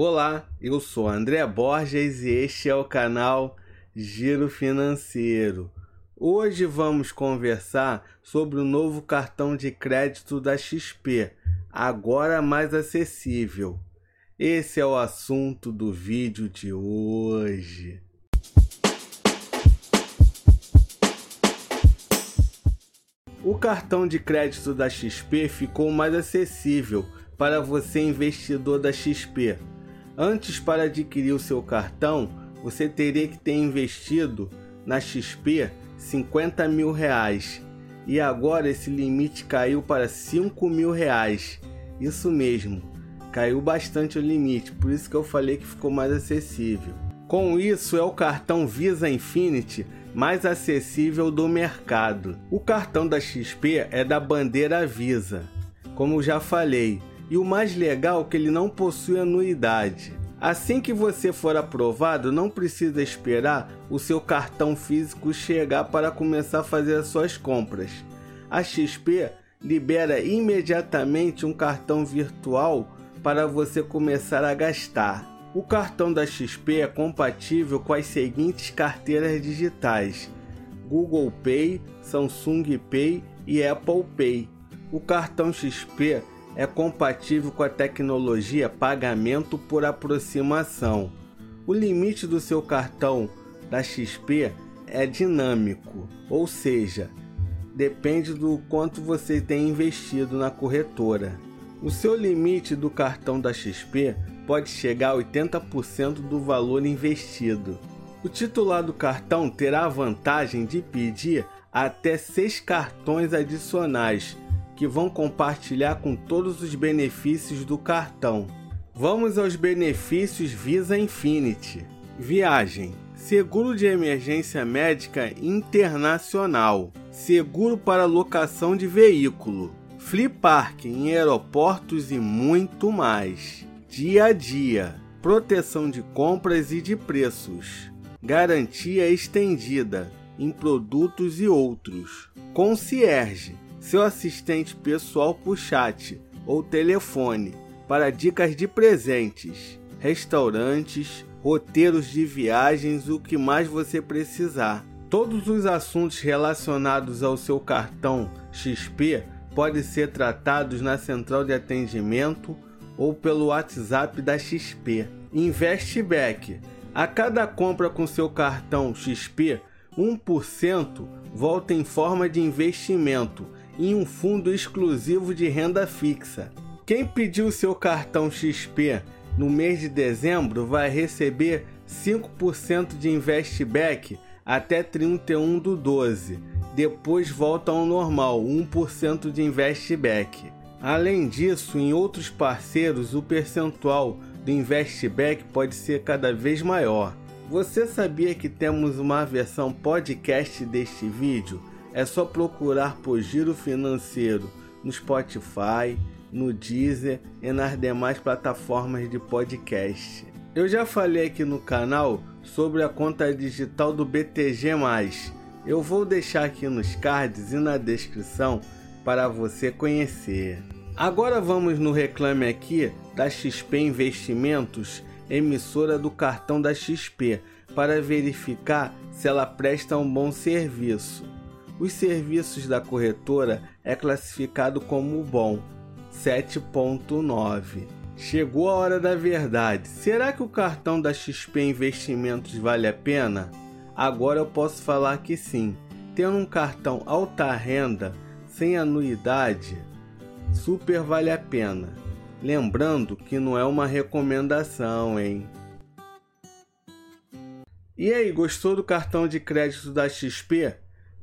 Olá, eu sou André Borges e este é o canal Giro Financeiro. Hoje vamos conversar sobre o novo cartão de crédito da XP, agora mais acessível. Esse é o assunto do vídeo de hoje. O cartão de crédito da XP ficou mais acessível para você investidor da XP. Antes, para adquirir o seu cartão, você teria que ter investido na XP 50 mil reais e agora esse limite caiu para 5 mil reais. Isso mesmo, caiu bastante o limite, por isso que eu falei que ficou mais acessível. Com isso, é o cartão Visa Infinity mais acessível do mercado. O cartão da XP é da bandeira Visa, como já falei, e o mais legal é que ele não possui anuidade. Assim que você for aprovado, não precisa esperar o seu cartão físico chegar para começar a fazer as suas compras. A XP libera imediatamente um cartão virtual para você começar a gastar. O cartão da XP é compatível com as seguintes carteiras digitais: Google Pay, Samsung Pay e Apple Pay. O cartão XP é compatível com a tecnologia pagamento por aproximação. O limite do seu cartão da XP é dinâmico, ou seja, depende do quanto você tem investido na corretora. O seu limite do cartão da XP pode chegar a 80% do valor investido. O titular do cartão terá a vantagem de pedir até seis cartões adicionais que vão compartilhar com todos os benefícios do cartão. Vamos aos benefícios Visa Infinity. Viagem, seguro de emergência médica internacional, seguro para locação de veículo, free park em aeroportos e muito mais. Dia a dia, proteção de compras e de preços, garantia estendida em produtos e outros. Concierge seu assistente pessoal por chat ou telefone para dicas de presentes, restaurantes, roteiros de viagens, o que mais você precisar. Todos os assuntos relacionados ao seu cartão XP podem ser tratados na central de atendimento ou pelo WhatsApp da XP. Investback. A cada compra com seu cartão XP, 1% volta em forma de investimento em um fundo exclusivo de renda fixa. Quem pediu seu cartão XP no mês de dezembro vai receber 5% de investback até 31 do 12. Depois volta ao normal, 1% de investback. Além disso, em outros parceiros, o percentual do investback pode ser cada vez maior. Você sabia que temos uma versão podcast deste vídeo? É só procurar por Giro Financeiro no Spotify, no Deezer e nas demais plataformas de podcast. Eu já falei aqui no canal sobre a conta digital do BTG+. Eu vou deixar aqui nos cards e na descrição para você conhecer. Agora vamos no reclame aqui da XP Investimentos, emissora do cartão da XP, para verificar se ela presta um bom serviço os serviços da corretora é classificado como bom, 7.9. Chegou a hora da verdade. Será que o cartão da XP Investimentos vale a pena? Agora eu posso falar que sim. Tendo um cartão alta renda, sem anuidade, super vale a pena. Lembrando que não é uma recomendação, hein? E aí, gostou do cartão de crédito da XP?